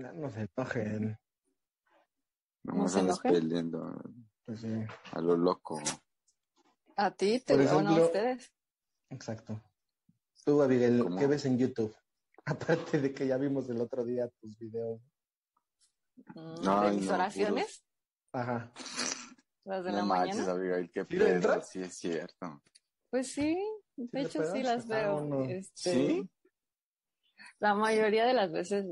No se enojen. No ¿No andas enojen? peleando Pues sí, a lo loco. A ti, te bueno, a ustedes. exacto. Tú, Abigail, ¿Cómo? ¿qué ves en YouTube? Aparte de que ya vimos el otro día tus videos. Mm, Ay, de mis no, oraciones, Ajá. las de no la manches, mañana. Abigail, qué ¿Sí pedo, es cierto. Pues sí, de hecho sí las Ah, veo. no. Este, ¿Sí? La mayoría de las veces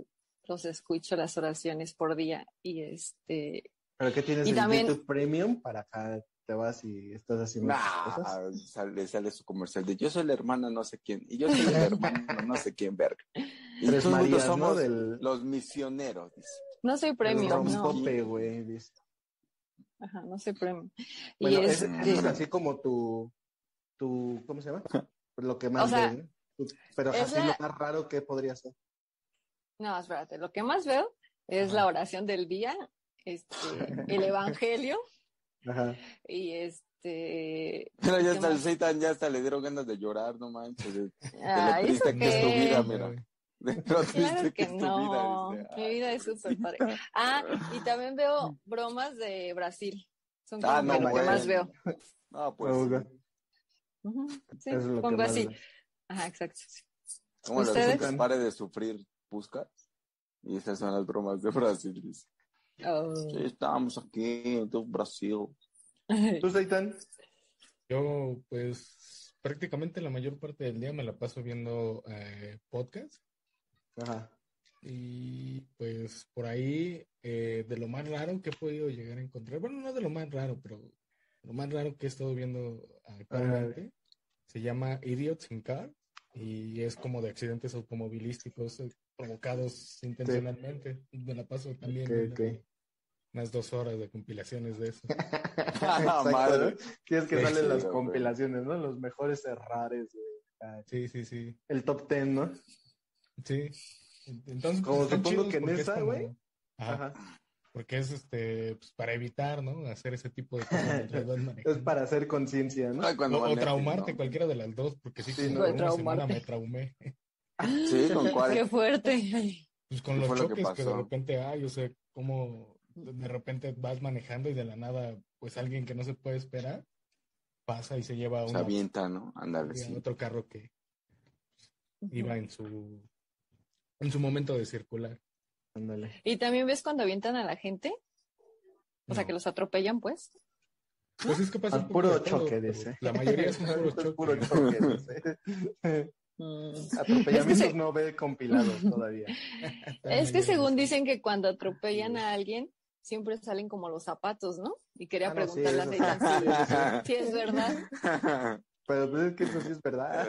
los escucho las oraciones por día y este ¿Pero qué tienes Y en también- YouTube Premium para acá te vas y estás haciendo esas cosas? Nah, sale, sale su comercial de yo soy la hermana no sé quién y yo soy el hermano no sé quién, verga. Y Tres nosotros Marías, ¿no? somos Del, los misioneros, dice. no soy premium, no, güey. dice. ajá, no soy premium. Bueno, y es así como tu, tu, ¿cómo se llama? Lo que más O Pero es así la- lo más raro que podría ser. No, espérate, lo que más veo es la oración del día, este, el evangelio Ajá. y este Pero ya ¿qué hasta? Seitan ya hasta le dieron ganas de llorar, no manches. De, de Ah, lo ¿eso triste que es tu vida, mira. De lo Claro triste que que es tu no, vida. mi vida es súper padre. Ah, y también veo bromas de Brasil. Son como Ah, que no, lo que más veo. No, pues. Sí, es lo que pongo más así. ves. Ajá, exacto. ¿Cómo que pare de sufrir Puskas? Y esas son las bromas de Brasil. dice. Oh. Sí, estamos aquí en tu Brasil. ¿Tú, Seitan? Yo, pues, prácticamente la mayor parte del día me la paso viendo eh, podcasts Ajá. y pues por ahí eh, de lo más raro que he podido llegar a encontrar, bueno, no de lo más raro, pero lo más raro que he estado viendo actualmente se llama Idiots in Car y es como de accidentes automovilísticos eh, provocados intencionalmente. Me la paso también Ok, viendo ok. unas dos horas de compilaciones de eso. Exacto, madre. Quieres que Sí, salen sí, las güey. compilaciones, ¿no? Los mejores errores, güey. Ah, Sí, sí, sí. El top ten, ¿no? Sí. Entonces, Como pues, están supongo que en es esa, como- güey. Ajá, Ajá. porque es este, pues, para evitar, ¿no? Hacer ese tipo de cosas Es para hacer conciencia, ¿no? Ay, O, traumarte, ¿no? cualquiera de las dos, porque sí, Sí, como ¿no? una Traumarte. semana me traumé. Sí, ¿con Qué cuál? fuerte. Pues con ¿Qué los fue lo que choques que, de repente hay, o sea, como de repente vas manejando y de la nada, pues alguien que no se puede esperar pasa y se lleva a Se una- avienta, ¿no? Ándale, sí. otro carro que iba en su en su momento de circular. Ándale. ¿Y también ves cuando avientan a la gente? O sea, que los atropellan, pues. Pues es que pasa poco puro choque, dice. La mayoría son puros Es choques. puro choque, dice. Mm. Atropellamientos Es que se- no ve compilados todavía. Es que según dicen que cuando atropellan a alguien, siempre salen como los zapatos, ¿no? Y quería Ah, no, sí, preguntarle eso a si, si es verdad. Pero pues es que eso sí es verdad.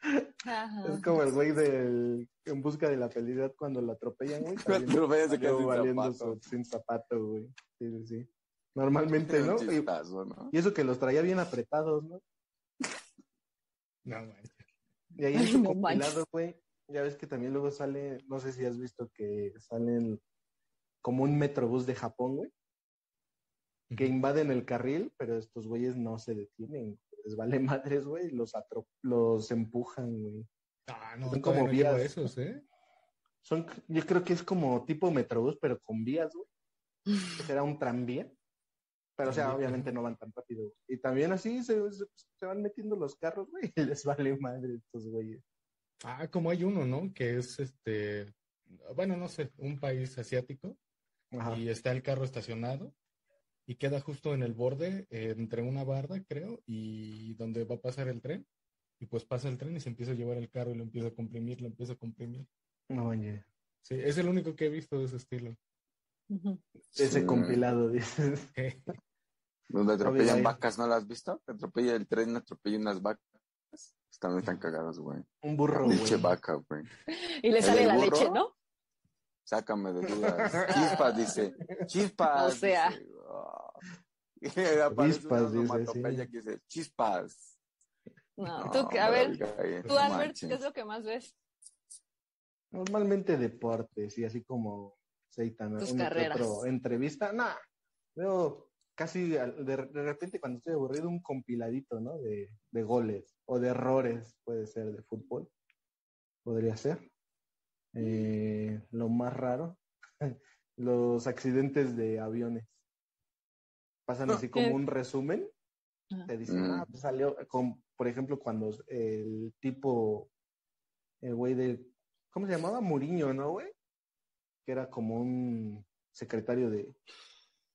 Es como el güey del En busca de la felicidad cuando lo atropellan, güey. Lo atropellan, se queda sin valiendo zapato. su- sin zapato, güey. Sí, sí, sí. Normalmente, ¿no? Y, chistazo, ¿no? y eso que los traía bien apretados, ¿no? No, manches. Y ahí en su no compilado, güey, ya ves que también luego sale, no sé si has visto que salen como un metrobús de Japón, güey, que invaden el carril, pero estos güeyes no se detienen. Les vale madres, güey, y los, los empujan, güey. Ah, no, Son como no vías. esos, ¿eh? Son, yo creo que es como tipo metrobús, pero con vías, güey. Será un tranvía. Pero, o sea, obviamente no van tan rápido. güey. Y también así se, se- se van metiendo los carros, güey, y les vale madre estos güeyes. Ah, como hay uno, ¿no? Que es este, bueno, no sé, un país asiático Ajá. y está el carro estacionado y queda justo en el borde eh, entre una barda, creo, y donde va a pasar el tren. Y pues pasa el tren y se empieza a llevar el carro y lo empieza a comprimir, lo empieza a comprimir. No, oye. Sí, es el único que he visto de ese estilo. Ese Sí. compilado, dices. Donde atropellan Obvio, vacas, ¿no las has visto? Atropella el tren, atropella unas vacas. También están cagados, güey. Un burro, güey. Pinche vaca, güey. Y le ¿El sale la burro? leche, ¿no? Sácame de dudas. Chispas, dice. Chispas. O sea. dice. Oh. Chispas, una dice, onomatopeya sí. que dice, chispas. No, No, tú, que- a ver, Abigail, tú, Albert, manches. ¿qué es lo que más ves? Normalmente deportes y así como Seitan. Tus carreras. otro entrevista. Nah, veo casi de, de repente cuando estoy aburrido un compiladito, ¿no? De, de goles o de errores, puede ser, de fútbol. podría ser. Eh, lo más raro, los accidentes de aviones. Pasan así como ¿Qué? un resumen. Ajá. Te dicen, Mm. ah, pues salió, con, por ejemplo, cuando el tipo, el güey de, ¿cómo se llamaba? Muriño, ¿no, güey? Que era como un secretario de,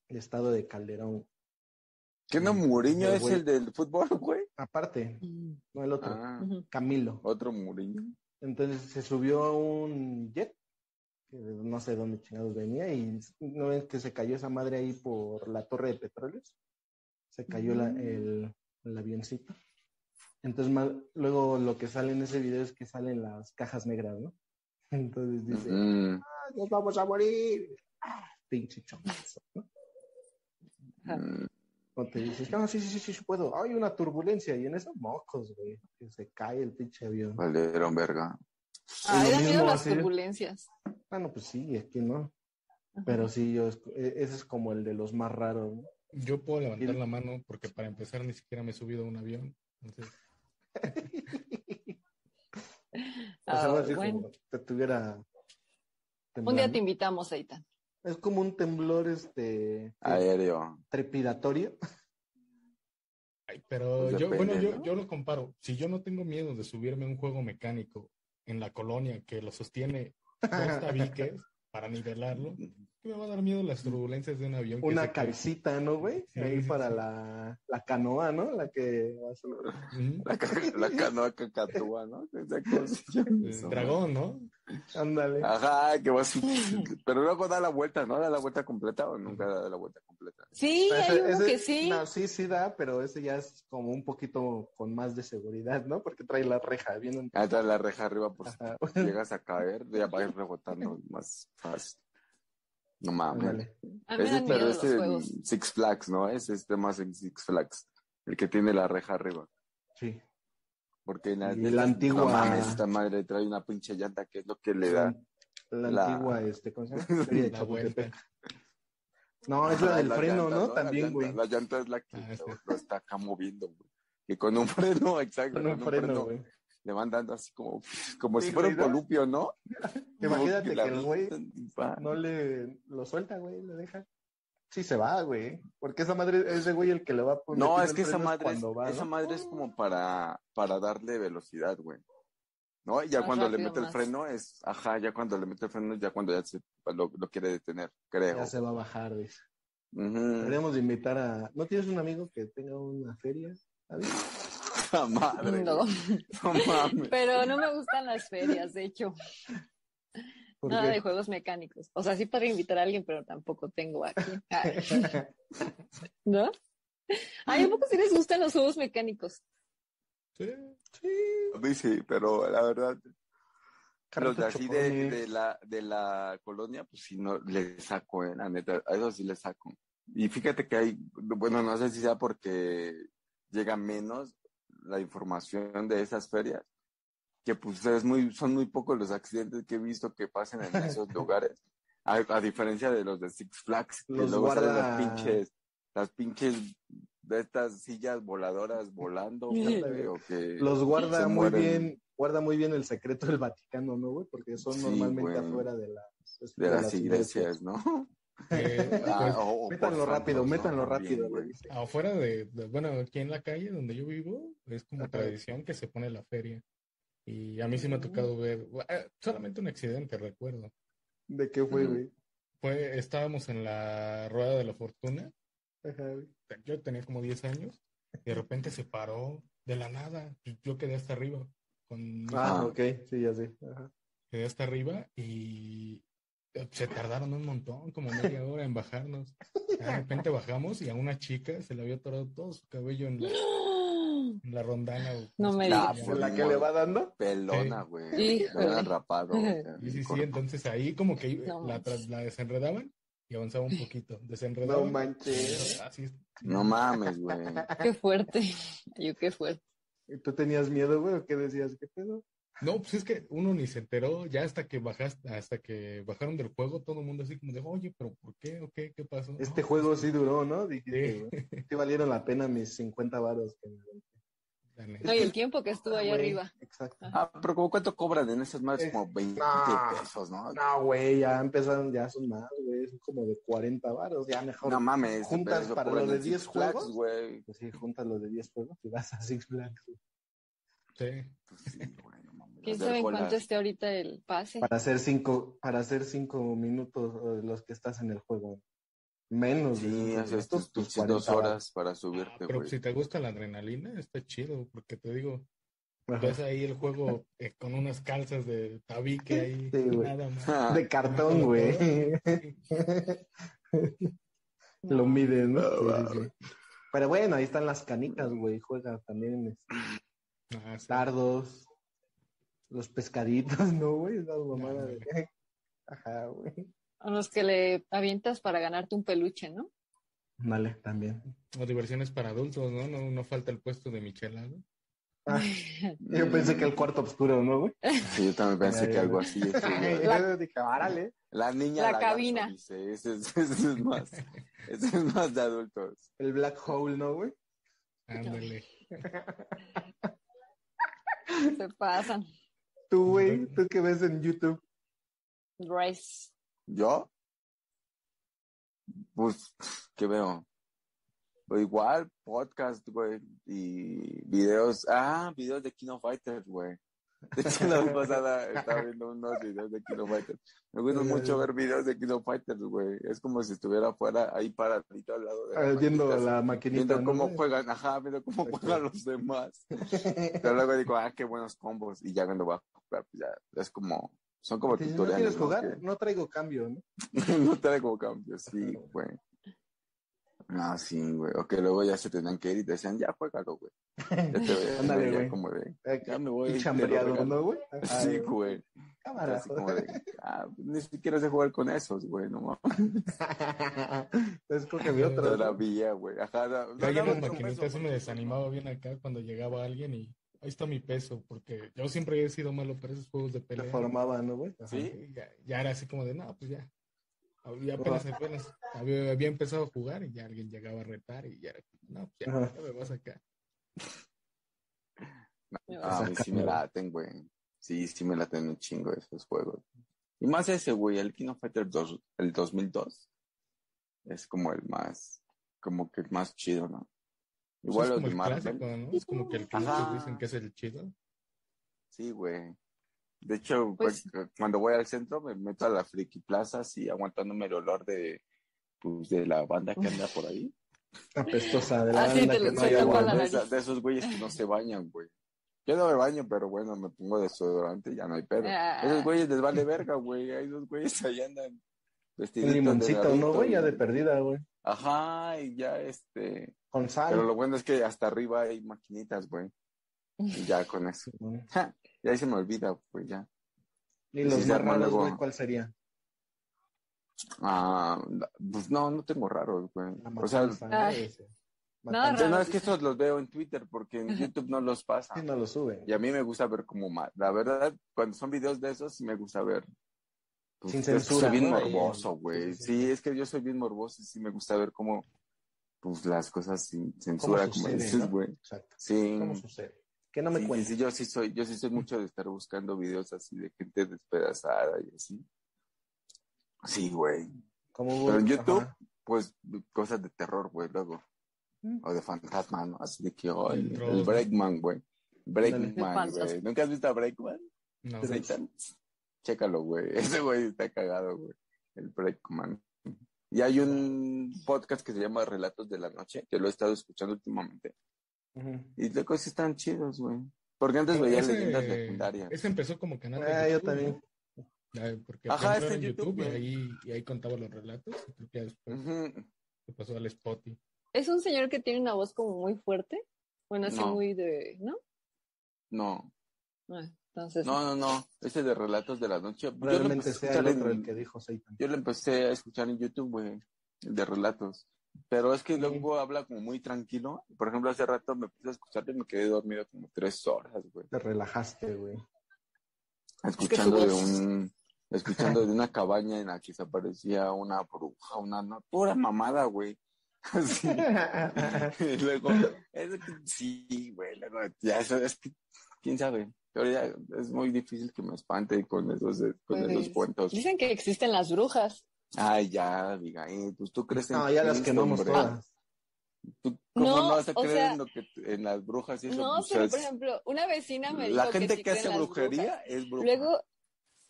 de Estado de Calderón. ¿Qué no, Muriño El es el del fútbol, güey? Aparte, no el otro, Ah. Camilo. otro Muriño. Entonces se subió a un jet, que no sé dónde chingados venía, y no es que se cayó esa madre ahí por la torre de petróleos. Se cayó la- Mm. el, el avioncito. Entonces luego lo que sale en ese video es que salen las cajas negras, ¿no? Entonces dice, Mm. "Ah, nos vamos a morir. Ah, pinche chomazo, ¿no? Mm. O te dices, no, sí, sí, sí, sí, sí puedo. Hay una turbulencia y en eso mocos, güey. Que se cae el pinche avión. Valieron verga. Ah, lo da miedo mismo, las así. turbulencias. Bueno, pues sí, aquí no. Ajá. Pero sí, yo, e- ese es como el de los más raros, ¿no? Yo puedo levantar la mano porque para empezar ni siquiera me he subido a un avión. Entonces, O sea, algo así bueno. como que tuviera Un día te invitamos, Eitan. Es como un temblor este Aéreo. trepidatorio. ay, pero Pues yo, depende, bueno, yo, ¿no? yo lo comparo. Si yo no tengo miedo de subirme a un juego mecánico en la colonia que lo sostiene dos tabiques para nivelarlo, ¿qué me va a dar miedo las turbulencias de un avión? que Una calcita, ¿no, güey? Sí, Ahí sí, para sí. la, la canoa, ¿no? La que vas a- Ujú. La, la canoa cacatúa, ¿no? Esa cosa. Dragón, ¿no? Ándale. Ajá, que vas. Pero luego da la vuelta, ¿no? Da la vuelta completa o nunca da la vuelta completa. Sí, Ese- hay uno ese- que sí. No, sí, sí da, pero ese ya es como un poquito con más de seguridad, ¿no? Porque trae la reja bien. Ah, trae la reja arriba por si Ajá. llegas a caer, ya va a ir rebotando más fácil. No mames. Ese, pero los juegos. Six Flags, ¿no? Ese es más en Six Flags. El que tiene la reja arriba. Sí. Porque en la, Y la antigua- No mames, esta madre trae una pinche llanta que es lo que le da. La, La- antigua, este, ¿cómo se llama? De Chapultepec. No, es la Ah, del freno, llanta, ¿no? También, güey. La llanta es la que Ah, sí. lo, lo está acá moviendo, güey. Que con un freno, exacto. Con un freno, güey. Le van dando así como, como Sí, si fuera un columpio, ¿no? Imagínate que el güey no le lo suelta, güey, le deja. Sí se va, güey. Porque esa madre, ese güey el que le va a poner. No, es que esa madre, es, cuando va, esa ¿no? madre es como para, para darle velocidad, güey. ¿No? Y ya Más cuando le mete el freno es, ajá, ya cuando le mete el freno es ya cuando ya se, lo, lo quiere detener, creo. Ya se va a bajar, dice. Ujú. Deberíamos de invitar a. ¿No tienes un amigo que tenga una feria? David? Madre. No. No mames. pero no me gustan las ferias, de hecho. ¿Por Nada qué? de juegos mecánicos. O sea, sí podría invitar a alguien, pero tampoco tengo aquí. Ay, ¿No? Ay, ¿a poco sí les gustan los juegos mecánicos? Sí. sí. A mí sí, pero la verdad, los de así de la, de la colonia, pues sí, no, le saco, eh, la neta, a eso sí le saco. Y fíjate que hay, bueno, no sé si sea porque llega menos la información de esas ferias, que pues es muy, son muy pocos los accidentes que he visto que pasan en esos lugares, a, a diferencia de los de Six Flags, que Los luego salen guarda- las pinches, las pinches de estas sillas voladoras volando, güey, o que Los guarda muy mueren. bien, guarda muy bien el secreto del Vaticano, ¿no, güey? Porque son Sí, normalmente güey. afuera de las, de las iglesias, ¿no? Eh, Ah, pues, por Métanlo rápido, ¿no? métanlo rápido, afuera de, de- bueno, aquí en la calle donde yo vivo, es como Ajá. tradición que se pone la feria. Y a mí sí me ha tocado ver, eh, solamente un accidente, recuerdo. ¿De qué fue, güey? Fue, estábamos en la rueda de la fortuna, Ajá, yo tenía como 10 años, y de repente se paró de la nada, yo- quedé hasta arriba, con Ah, ok, sí, ya sé. Ajá. quedé hasta arriba y se tardaron un montón, como media hora en bajarnos. De repente bajamos y a una chica se le había atorado todo su cabello en la, en la rondana. o No me Ah, digas. ¿La que le va dando? Pelona, Sí. güey. Habían rapado. Sí, sí, sí, entonces ahí como que No la, desenredaban y avanzaba un poquito. Desenredaban. No manches. Así es. No mames, güey. Qué fuerte. Yo qué fuerte. ¿Y ¿Tú tenías miedo, güey? ¿O qué decías? ¿Qué pedo? No, pues es que uno ni se enteró, ya hasta que bajaste, hasta que bajaron del juego, todo el mundo así como de, oye, pero ¿por qué? ¿O qué? ¿Qué pasó? Este No, juego pues, sí duró, ¿no? Dijiste, Sí. valieron la pena mis 50 varos. que me-. No, y el tiempo que estuvo ahí Güey, arriba. Exacto. Ah, pero como cuánto cobran en esas más Es- como 20 No. pesos, ¿no? No, güey, ya empezaron, ya son más, güey, son como de 40 varos, ya mejor. No mames, juntas para cobran lo de en 10 Six Flags, juegos. güey. Pues sí, juntas los de 10 juegos y vas a Six Flags Sí. Pues sí, güey. ¿Quién sabe cuánto esté ahorita el pase? para hacer cinco, para hacer cinco minutos eh, los que estás en el juego. Menos Sí, haces minutos, tus pinches dos 40 varos. horas para subirte, Pero güey. si te gusta la adrenalina, está chido, porque te digo, ves ahí el juego eh, con unas calzas de tabique ahí, Sí, güey. nada más. De cartón, güey. Lo miden, ¿no? Sí, sí, sí. Pero bueno, ahí están las canicas, güey. Juega también este, Ah, sí. Los pescaditos, ¿no, güey? Esas mamadas de... Ajá, güey. A los que le avientas para ganarte un peluche, ¿no? Vale, también. O diversiones para adultos, ¿no? No, no falta el puesto de michelada. Ah, yo pensé que el cuarto oscuro, ¿no, güey? Sí, yo también pensé que algo así. Yo dije, árale. La niña La cabina. dice, ese es, ese es más, ese es más de adultos. El black hole, ¿no, güey? Ándale. Se pasan. Tú, güey, ¿tú qué ves en YouTube? Rice. ¿Yo? Pues, ¿qué veo? Pues igual, podcast, güey, y videos, ah, videos de Kino Fighters, güey. De hecho, la vez pasada estaba viendo unos videos de Kino Fighters. Me gusta mucho ver videos de Kino Fighters, güey. Es como si estuviera afuera, ahí paradito al lado de Ah, viendo la maquinita. Viendo ¿no, cómo juegan, ajá, viendo cómo juegan los demás. Pero luego digo, ah, qué buenos combos. Y ya cuando va jugar, pues ya, es como, son como no tutoriales. quieres ¿no? jugar, no traigo cambio, ¿no? No como cambio, sí, güey. No, sí, güey. O que luego ya se tenían que ir y te decían, ya juégalo, güey. Ya te ves, Ándale, ya güey. como de, Eh, ya me voy. Chambreado. ¿no, güey? Sí, güey. Cámara. Así como de, ah, ni siquiera sé jugar con esos, güey, no mames. Todavía, güey. Ajá, no, no, las no, maquinitas eso, sí me desanimaba bien acá cuando llegaba alguien y ahí está mi peso, porque yo siempre he sido malo para esos juegos de Te pelea. formaba, ¿no, güey? ¿Sí? Ya, ya era así como de, no, pues ya. Había apenas, apenas había, había empezado a jugar y ya alguien llegaba a retar y ya era, no, pues ya, ya me vas acá. Ah, a mí sí me laten, güey. Sí, sí me laten un chingo esos juegos. Y más ese, güey, el King of Fighters 2, el 2002. Es como el más, como que el más chido, ¿no? Pues Igual es los como de el Marvel. clásico, ¿no? Es como que el que dicen que es el chido. Sí, güey. De hecho, Pues- cu- cuando voy al centro me meto a la Friki Plaza así aguantándome el olor de, pues, de la banda que anda por ahí. Apestosa de la Ah, sí, banda que no hay agua, de, de esos güeyes que no se bañan, güey. Yo no me baño, pero bueno, me pongo desodorante y ya no hay pedo. Ah. Esos güeyes les vale verga, güey. Hay dos güeyes ahí andan Un de limoncito, ¿no, güey? Ya de perdida, güey. Ajá, y ya este... Con sal. Pero lo bueno es que hasta arriba hay maquinitas, güey. Y ya con eso. Ja, y ahí se me olvida, pues ya. Y Sí, los se más raros, güey, ¿cuál sería? Ah, pues no, no tengo raros, güey. O sea, ¿no? Nada raro. es que estos los veo en Twitter porque en YouTube no los pasa. Sí, no lo suben. Y a mí me gusta ver como más. La verdad, cuando son videos de esos, sí me gusta ver. Pues, Sin censura, Soy bien ¿no? Morboso, güey. sí, Sí, sí. es que yo soy bien morboso y sí me gusta ver cómo, pues, las cosas sin censura, como sucede, dices, no? güey. Exacto. Sí. ¿Cómo sucede? Que no me sí, cuentes. sí, yo sí soy, yo sí soy mucho de estar buscando videos así de gente despedazada y así. Sí, güey. Como Pero en YouTube, Ajá. pues, cosas de terror, güey, luego. Mm. O de fantasma, ¿no? Así de que, oh, el, El Breakman, güey. Breakman, güey. ¿Nunca has visto a Breakman? No. Chécalo, güey. Ese güey está cagado, güey. El Breakman. Y hay un podcast que se llama Relatos de la Noche, que lo he estado escuchando últimamente. Y luego sí están chidos, güey. Porque antes veía ese, leyendas legendarias. ese empezó como canal de Ah, yo también. ¿no? Porque Ajá, era en YouTube, YouTube, y ahí, y ahí contaba los relatos. y creo que después Ujú. se pasó al Spotify. Es un señor que tiene una voz como muy fuerte. Bueno, así No. muy de. ¿No? No, Ah, entonces. no, no, no. Ese de Relatos de la Noche. Yo lo, Probablemente empecé a sea el escuchar otro en- el que dijo Satan. yo lo empecé a escuchar en YouTube, güey, el de relatos. Pero es que luego habla como muy tranquilo. Por ejemplo, hace rato me puse a escucharlo y me quedé dormido como tres horas, güey. Te relajaste, güey. Escuchando de un, escuchando de una cabaña en la que se aparecía una bruja, una, no, pura mamada, güey. Y luego, es que sí, güey, luego, ya eso es que, quién sabe. Ya es muy difícil que me espante con esos, con Pues, esos cuentos. Dicen que existen las brujas. Ay, ya, Abigail, pues tú crees en No, ya las quemamos hombre. todas. ¿Tú cómo no, No, vas a o creer sea- en, lo que, en las brujas y eso? No, Pues, pero es- por ejemplo, una vecina me dijo la gente sí que, hace brujería brujas. es bruja. Luego,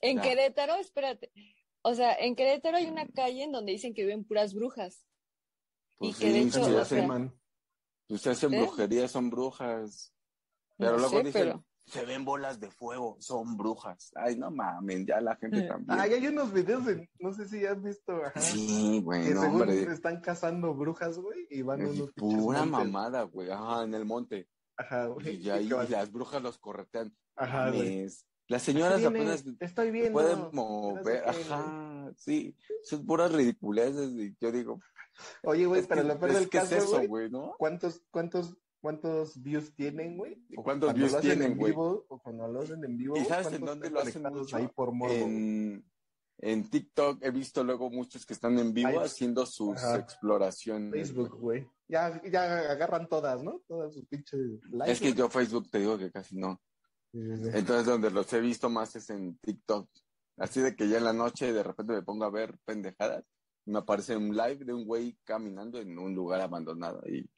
en Ya. Querétaro, espérate. O sea, en Querétaro hay una calle en donde dicen que viven puras brujas. Pues y que de sí, hecho, sí, Ya o sea. Pues hacen ¿Eh? brujería, son brujas. Pero No luego sé, dicen, pero- se ven bolas de fuego, son brujas. Ay, no mames, ya la gente también. Ay, hay unos videos de, no sé si has visto, ajá, sí, güey, que no, según hombre. están cazando brujas, güey, y van Es unos pura mamada, güey. Ajá, en el monte. Ajá, güey. Y ahí las brujas los corretean. Ajá, güey. Las señoras Viene, apenas Estoy viendo. pueden no sé mover. qué. Ajá, sí. Son puras ridiculeces. Y yo digo, Oye, güey, es pero lo peor es del es caso, eso, güey, güey, ¿no? ¿cuántos, cuántos, cuántos views tienen, güey? ¿O cuántos Cuando views tienen, en güey? o cuando lo hacen en vivo, ¿Y sabes en ¿cuántos dónde lo hacen mucho? ahí por morbo? En, en TikTok he visto luego muchos que están en vivo Ay, haciendo sus ajá. exploraciones. Facebook, güey. Ya, ya agarran todas, ¿no? Todas sus pinches likes. Es que yo Facebook te digo que casi no. güey. Sí, sí, sí. Entonces donde los he visto más es en TikTok. Así de que ya en la noche de repente me pongo a ver pendejadas. y Me aparece un live de un güey caminando en un lugar abandonado y,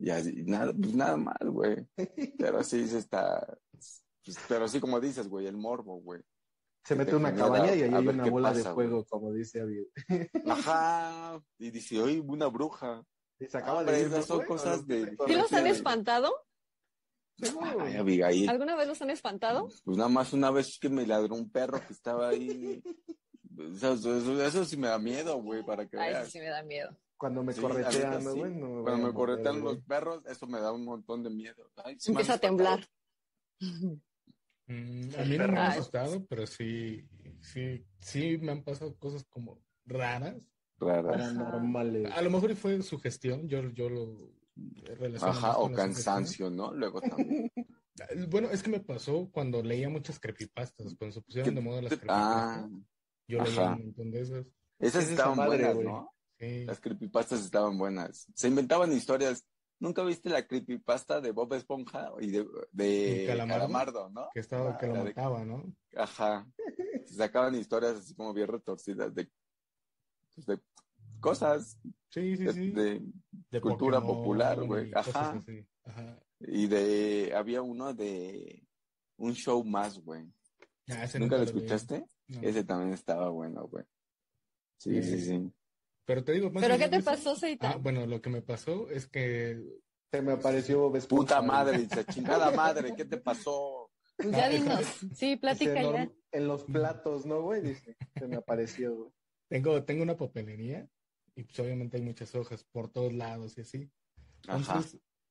y así, nada, pues nada mal, güey. Pero sí se está, pues, pero sí como dices, güey, el morbo, güey. Se mete te una cabaña y ahí a hay una bola de fuego, como dice Abiel. Ajá. Y dice, oye, una bruja. Y se acaba Hombre, de esas ¿no, son cosas de- los- ¿Sí los han espantado? Ay, Abigail. ¿Alguna vez los han espantado? Pues nada más una vez que me ladró un perro que estaba ahí. Eso, eso- eso sí me da miedo, güey, para que Ay, veas. sí me da miedo. Cuando me Sí, corretean, neta, ¿no, sí. güey? No voy Cuando me mover, corretean los perros, eso me da un montón de miedo. Ay, sí Empieza a temblar. Mm, a mí no me han Ay. asustado, pero sí, sí, sí me han pasado cosas como raras. espantado. Rara. Paranormales. A lo mejor fue su gestión, yo, yo lo relaciono Ajá, o cansancio, ¿no? Luego también. Bueno, es que me pasó cuando leía muchas creepypastas, cuando se pusieron de moda las Ah, creepypastas. Yo leía ajá. un montón de esas. esas Es esa estaban madre, buenas. ¿no? Las creepypastas estaban buenas. Se inventaban historias. ¿Nunca viste la creepypasta de Bob Esponja y de, de ¿Y Calamardo? Calamardo, no? Que estaba, que lo de- mataba, ¿no? Ajá. Se sacaban historias así como bien retorcidas de, pues, de cosas Sí, sí, de, sí. de- De cultura Pokémon popular, güey. Ajá. y de había uno de un show más, güey. Ah, ¿Nunca lo escuchaste? No. Ese también estaba bueno, güey. Sí, sí, sí. Pero te digo, más ¿Pero qué te eso- pasó, Ah, Seitan? bueno, lo que me pasó es que Se me apareció Bob Esponja, Puta madre, dice, chingada madre, ¿qué te pasó? Pues ya Ah, dinos. Sí, plática "No, ya. En los platos, ¿no, güey? Dice, se me apareció, güey. tengo, tengo una papelería y pues obviamente hay muchas hojas por todos lados y así. Ajá.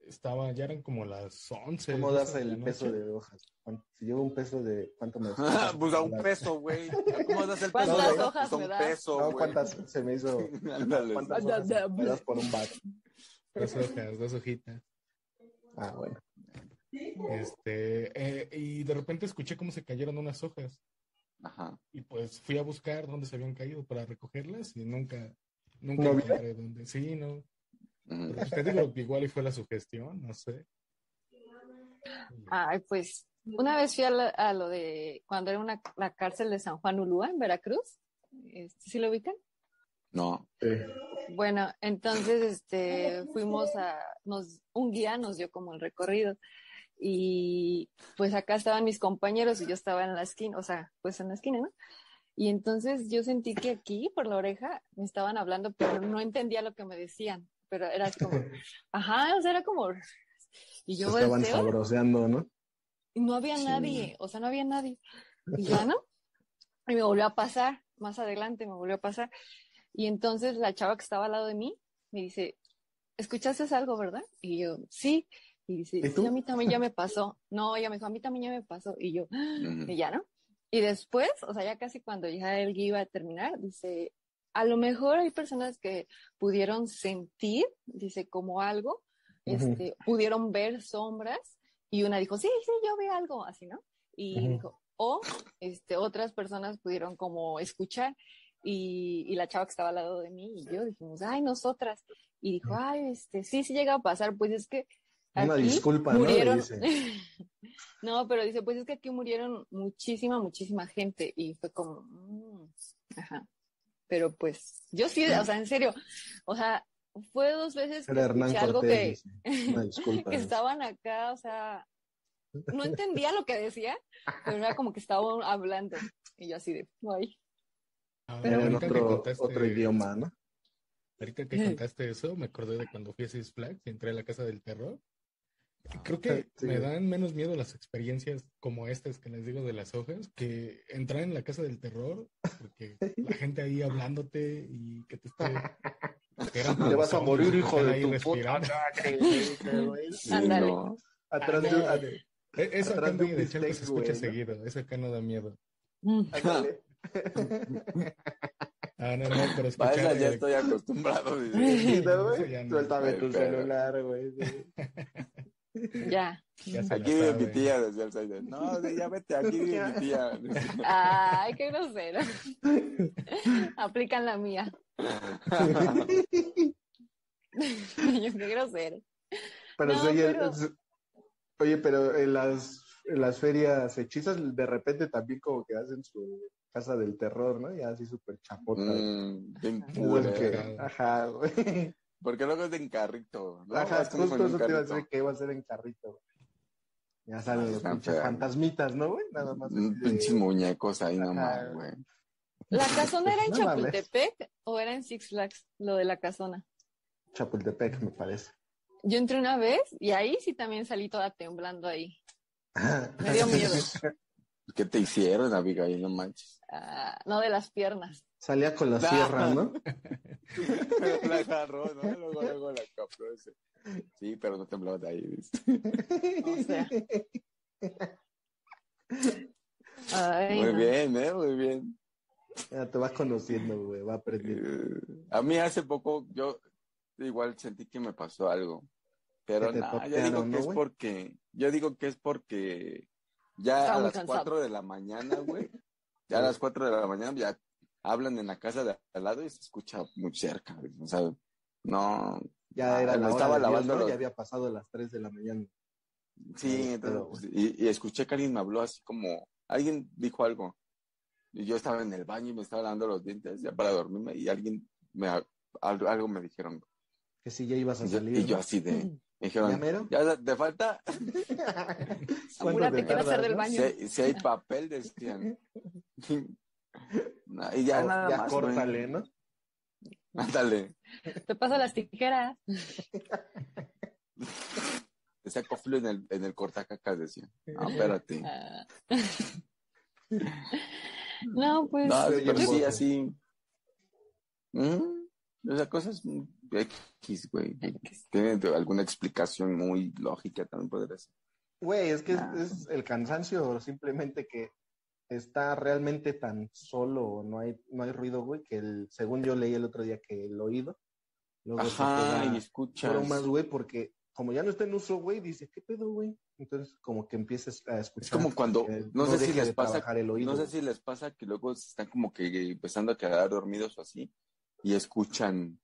Estaba, ya eran como las 11. ¿Cómo 12 das de el peso de hojas? ¿Cuánto- Si llevo un peso de... ¿Cuánto me pues a un peso, güey. ¿Cómo das el peso? ¿Cuántas hojas pues me das? peso, No. ¿cuántas se me hizo? ¿Cuántas hojas me das por un bar? Dos hojas, dos hojitas. Ah, bueno. Este, eh, y de repente escuché cómo se cayeron unas hojas. Ajá. Y pues fui a buscar dónde se habían caído para recogerlas y nunca, nunca ¿No encontré dónde. Sí, no. Pero pues te digo que igual y fue la sugestión, no sé. Ay, pues una vez fui a, la- a lo de cuando era una, la cárcel de San Juan Ulúa en Veracruz. Este, ¿Sí lo ubican? No. Bueno, entonces este fuimos a nos un guía nos dio como el recorrido y pues acá estaban mis compañeros y yo estaba en la esquina, o sea, pues en la esquina, ¿no? Y entonces yo sentí que aquí por la oreja me estaban hablando, pero no entendía lo que me decían, pero era como, ajá, o sea, era como y Se yo estaban volteo sabroseando, ¿no? y no había Sí. nadie, o sea, no había nadie. Y ya no. Y me volvió a pasar, más adelante me volvió a pasar. Y entonces la chava que estaba al lado de mí me dice, ¿escuchaste algo, verdad? Y yo, sí. Y dice, ¿Y sí, a mí también ya me pasó. No, ella me dijo, a mí también ya me pasó. Y yo, y ya no. Y después, o sea, ya casi cuando ya el guía iba a terminar, dice, a lo mejor hay personas que pudieron sentir, dice, como algo, este, pudieron ver sombras y una dijo, sí, sí, yo veo algo, así, ¿no? Y dijo, o este, otras personas pudieron como escuchar y, y la chava que estaba al lado de mí y yo dijimos, ay, nosotras. y dijo, ay, este, sí, sí llega a pasar, pues es que Una aquí disculpa, ¿no? Murieron, dice. no, pero dice, pues es que aquí murieron muchísima, muchísima gente y fue como, mm, ajá, pero pues, yo sí, o sea, en serio, o sea, fue dos veces que escuché algo Cortés. que, disculpa. estaban acá, o sea, no entendía lo que decía, pero era como que estaban hablando. Y yo así de, ay, Pero en otro, contaste- otro idioma, ¿no? Ahorita que contaste eso, me acordé de cuando fui a Six Flags y entré a la casa del terror. Creo que Sí. me dan menos miedo las experiencias como estas que les digo de las hojas que entrar en la casa del terror, porque la gente ahí hablándote y que te esté. que Te vas a morir, que hijo de ahí tu puta Ándale. no. Atrás de. E- Eso acá atrás de de Chalco se escucha güey, ¿no? seguido, eso acá no da miedo. mm, ándale. Ah, no, no, pero Para escuchar. esa ya eh, estoy acostumbrado. dice. Sí, ¿no, Eso güey? ya no. Suéltame tu pero- celular, güey. sí. Ya. Aquí vive mi tía, decía el Saider. No, sí, ya vete, aquí vive mi tía. Ay, qué grosero. Aplican la mía. Qué grosero. Pero No, oye, pero- oye, pero en las, en las ferias hechizas de repente también como que hacen su casa del terror, ¿no? Ya así súper chapota. Mm, bien ajá, güey. Porque luego es de encarrito. ¿no? Ajá, justo eso te iba a carrito. decir que iba a ser en carrito. güey. Ya salen los pinches fantasmitas, ¿no, güey? Nada más. Pinches muñecos ahí nomás, güey. ¿La casona era en No mames. Chapultepec o era en Six Flags? Lo de la casona. Chapultepec, me parece. Yo entré una vez y ahí sí también salí toda temblando ahí. Me dio miedo. ¿Qué te hicieron, Abigail? No manches. Ah, no de las piernas. Salía con la sierra, ¿no? la agarró, ¿no? Luego, luego la captó ese. Sí, pero no temblaba de ahí, ¿viste? O sea. Ay, Muy no. bien, ¿eh? Muy bien. Ya te vas conociendo, güey, va aprendiendo. Eh, a mí hace poco yo igual sentí que me pasó algo. Pero nada, yo digo ¿no, que es porque, yo digo que es porque ya Estaba a las cansado. 4 de la mañana, güey, ya a las 4 de la mañana ya hablan en la casa de al lado y se escucha muy cerca, güey. o sea, no, Ya Ah, era la hora estaba Dios, lavando ¿no? los- Ya había pasado las 3 de la mañana. sí, entonces, pero, pues, y, y escuché que alguien me habló así como, alguien dijo algo, y yo estaba en el baño y me estaba lavando los dientes ya para dormirme y alguien me, algo, me dijeron, Que si ya ibas a y yo, salir. y yo así de, me ¿Ya dijeron, mero? ¿ya te falta? ¿Cuánto Apúrate, te quiero hacer del no? baño. Si hay, si hay papel, decían. No, y ya nada ya más. córtale. ¿no? Ándale. Te paso las tijeras. Te saco filo en el, en el cortacacas, decían. No, espérate. Ah. No, pues. No, pero sí, así. Mm, Esa cosa es muy X, güey. Tiene alguna explicación muy lógica también podría ser. Güey, es que es, Ah. es el cansancio o simplemente que está realmente tan solo, no hay, no hay ruido, güey, que el, según yo leí el otro día que el oído luego se Ajá, queda y escuchas. bromas, güey, porque como ya no está en uso, güey, dice, ¿qué pedo, güey? Entonces, como que empiezas a escuchar. Es como cuando, que no, sé si les pasa, el oído, no sé si les pasa que luego se están como que empezando a quedar dormidos o así y escuchan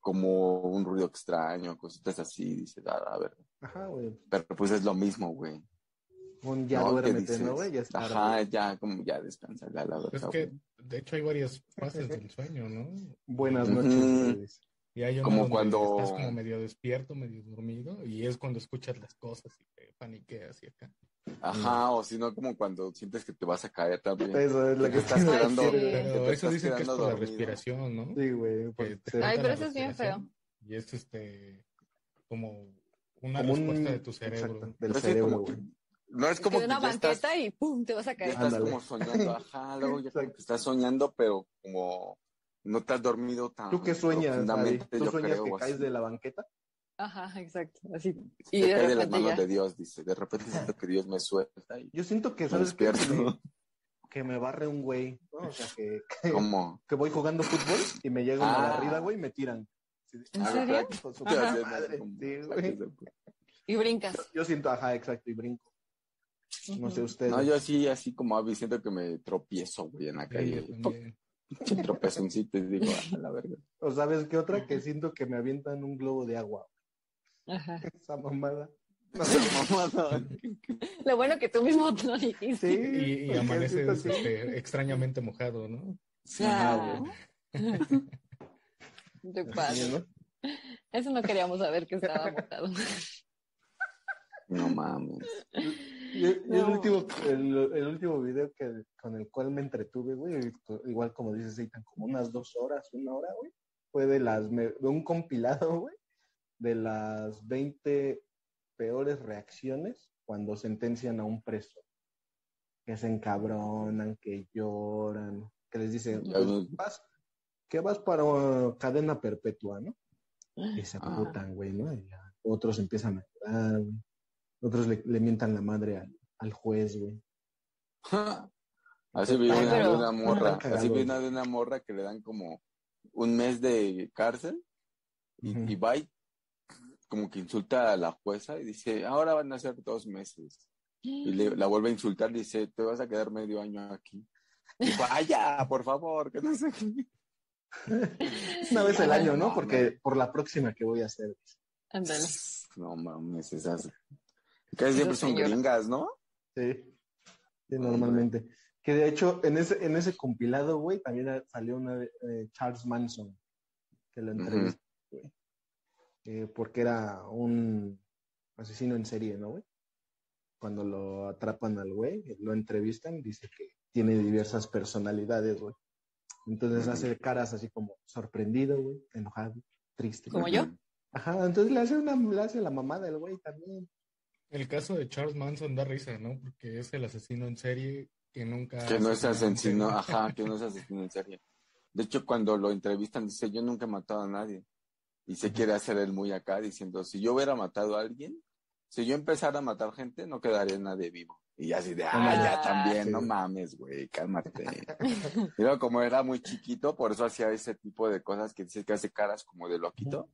como un ruido extraño, cositas así, dices, ah, a ver, Ajá, güey. pero pues es lo mismo, güey. Un ya ¿no? ¿Qué duérmete, dices? ¿no, güey? Ya está. Ajá, ya, como ya descansa, ya la Es verdad. que, güey. de hecho, hay varias fases del sueño, ¿no? Buenas noches, güey. Y hay Como cuando- estás como medio despierto, medio dormido, y es cuando escuchas las cosas y te paniqueas y acá. Ajá, o si no, como cuando sientes que te vas a caer también. Eso es lo que estás quedando, sí. que Pero eso dicen que es por la dormido. respiración, ¿no? Sí, güey. Se- Ay, pero la eso es bien respiración, Y es este, como una como un- respuesta de tu cerebro. Exacto, del cerebro, güey. no es como de que una ya estás, banqueta y pum, te vas a caer. estás Ándale. como soñando, ajá, luego ya como que estás soñando, pero como no te has dormido tan ¿Tú qué sueñas, ¿Tú yo sueñas creo, que caes así. de la banqueta? Ajá, exacto. Así. Y de cae de las manos ya. de Dios, dice. De repente siento que Dios me suelta y Yo siento que, me ¿sabes. Que me, que me barre un güey, ¿no? O sea, que, que, ¿Cómo? que voy jugando fútbol y me llega una Ah. barrida, güey, y me tiran. Sí, ¿En ah, serio? con su madre. Sí, güey. Y brincas. Yo siento, ajá, exacto, y brinco. No sé ustedes. No, yo así, así como Abby, siento que me tropiezo, güey, en la calle. Pinche tropezoncito y digo, a la verga. O sabes qué otra que siento que me avientan un globo de agua. Ajá. Esa mamada. No sé. Lo bueno que tú mismo te lo dijiste. Sí. Y, y que- este, extrañamente mojado, ¿no? Ah. De Sí, padre. ¿no? Eso no queríamos saber que estaba botado. No mames. Y el, último, el, el último video que, con el cual me entretuve, güey, igual como dices, Eitan, como unas dos horas, una hora, güey, fue de las, me- de un compilado, güey, de las 20 peores reacciones cuando sentencian a un preso. Que se encabronan, que lloran, que les dicen, pues, vas, que vas para uh, cadena perpetua, ¿no? Y se Ah. putan, güey, ¿no? Y otros empiezan a llorar, güey. Otros le, le mientan la madre al, al juez, güey. Así vi una de una morra, así vi una de una morra que le dan como un mes de cárcel y, Ujú. y va y como que insulta a la jueza y dice, ahora van a ser dos meses. Y le, la vuelve a insultar y dice, te vas a quedar medio año aquí. Y vaya, por favor, que no sé qué. Una vez al año, ¿no? Porque por la próxima que voy a hacer. Ándale. No mames, esas. Casi siempre son gringas, ¿no? Sí. Sí, normalmente. Que de hecho, en ese, en ese compilado, güey, también salió una de eh, Charles Manson, que lo entrevistó, güey. Eh, porque era un asesino en serie, ¿no, güey? Cuando lo atrapan al güey, lo entrevistan, dice que tiene diversas personalidades, güey. Entonces hace caras así como sorprendido, güey, enojado, triste. ¿Como yo? Ajá, entonces le hace una, le hace la mamada al güey también. El caso de Charles Manson da risa, ¿no? Porque es el asesino en serie que nunca... Que no es asesino, ajá, que no es asesino en serie. De hecho, cuando lo entrevistan, dice, yo nunca he matado a nadie. Y se quiere hacer él muy acá, diciendo, si yo hubiera matado a alguien, si yo empezara a matar gente, no quedaría nadie vivo. Y así de, ah, ya también, sí. no mames, güey, cálmate. luego, como era muy chiquito, por eso hacía ese tipo de cosas que dice que hace caras como de loquito.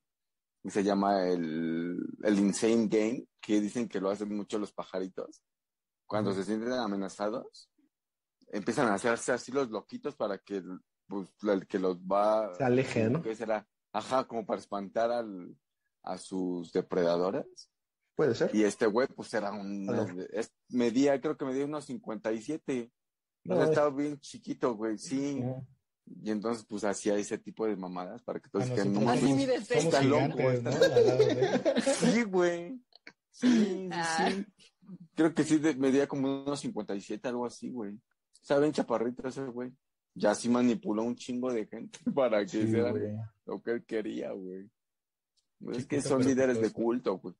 Y se llama el, el Insane Game, que dicen que lo hacen mucho los pajaritos. Cuando se sienten amenazados, empiezan a hacerse así los loquitos para que el, pues, el que los va... Se aleje, ¿no? ¿Qué será? Ajá, como para espantar al, a sus depredadores. Puede ser. Y este güey, pues era un... Es- medía, creo que medía unos 57. O sea, No, estaba bien chiquito, güey, sí. Y entonces, pues hacía ese tipo de mamadas para que todos Ah, dijeran, no. Somos Está loco. Sí, güey. Sí, sí, Ah. sí. Creo que sí de- medía como unos 57, algo así, güey. Estaba bien chaparrito ese güey. Ya sí manipuló un chingo de gente para que Sí, güey. Lo que él quería, güey. Es Chiquito, que son líderes de culto, güey.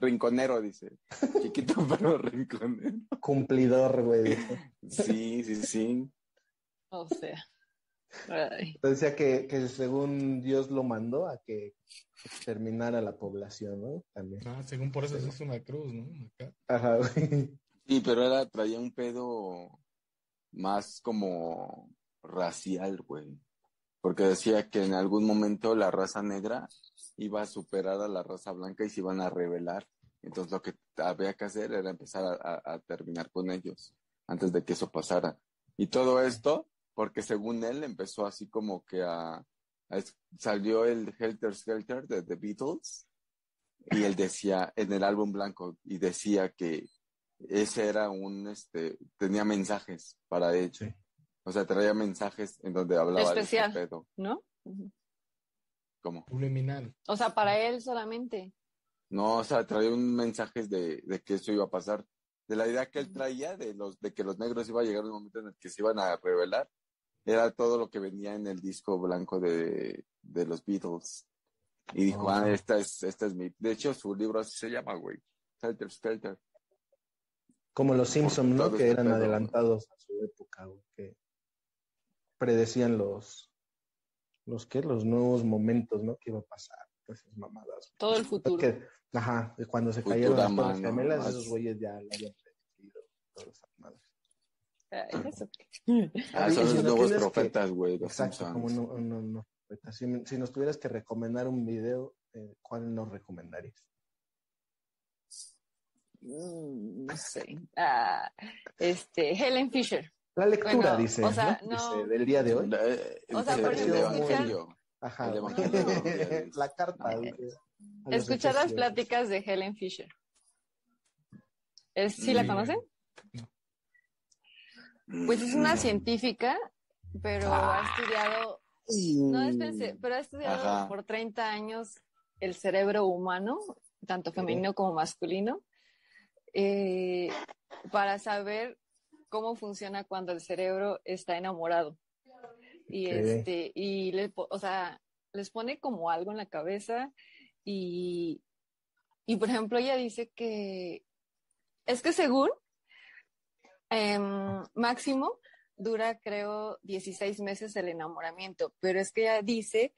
Rinconero, dice. Chiquito pero rinconero. Cumplidor, güey. Sí, sí, sí. O sea. Ay. Decía que, que según Dios lo mandó a que exterminara la población, ¿no? También. Ah, según por eso se hizo una cruz, ¿no? Acá. Ajá, güey. Sí, pero era, traía un pedo más como racial, güey. Porque decía que en algún momento la raza negra iba a superar a la raza blanca y se iban a rebelar. Entonces lo que había que hacer era empezar a, a- a terminar con ellos antes de que eso pasara. Y todo esto porque según él empezó así como que a, a es- salió el Helter Skelter de The Beatles y él decía en el álbum blanco y decía que ese era un este tenía mensajes para. Sí. O sea, traía mensajes en donde hablaba Especial. de ese pedo. ¿No? ¿Cómo? Subliminal. O sea, para él solamente. No, o sea, traía un mensaje de, de que eso iba a pasar. De la idea que él traía de los de que los negros iba a llegar un momento en el que se iban a rebelar. Era todo lo que venía en el disco blanco de, de los Beatles. Y dijo, Ajá. ah, esta es, esta es mi. De hecho, su libro así se llama, güey. Helter Skelter. Como los Simpsons, ¿no? Que este eran adelantados a su época, güey. Que predecían los, los qué, los nuevos momentos, ¿no? Que iba a pasar. Pues esas mamadas. Todo el futuro. Que, ajá, cuando se cayeron las gemelas, Más- esos güeyes ya lo habían predecido. Todas esas madres. Eso. Ah, Oye, son los nuevos que- profetas, güey. Exacto, como no, no, no. Si, si nos tuvieras que recomendar un video, eh, ¿cuál nos recomendarías? Mm, No sé. Ah, este, Helen Fisher. La lectura, Bueno, dice, o sea, ¿no? no. Dice, del día de hoy. Eh, O sea, el por evangelio. Ajá. el güey. evangelio. la carta. No. dice, Escuchar las pláticas de Helen Fisher. ¿Es, ¿Sí la Mm. conocen? Pues es una científica, pero ha estudiado, no es pensé, pero ha estudiado Ajá. por 30 años el cerebro humano, tanto femenino como masculino, eh, para saber cómo funciona cuando el cerebro está enamorado. Y este, y le, o sea, les pone como algo en la cabeza y, y por ejemplo, ella dice que es que según em, máximo dura, creo, 16 meses el enamoramiento, pero es que ella dice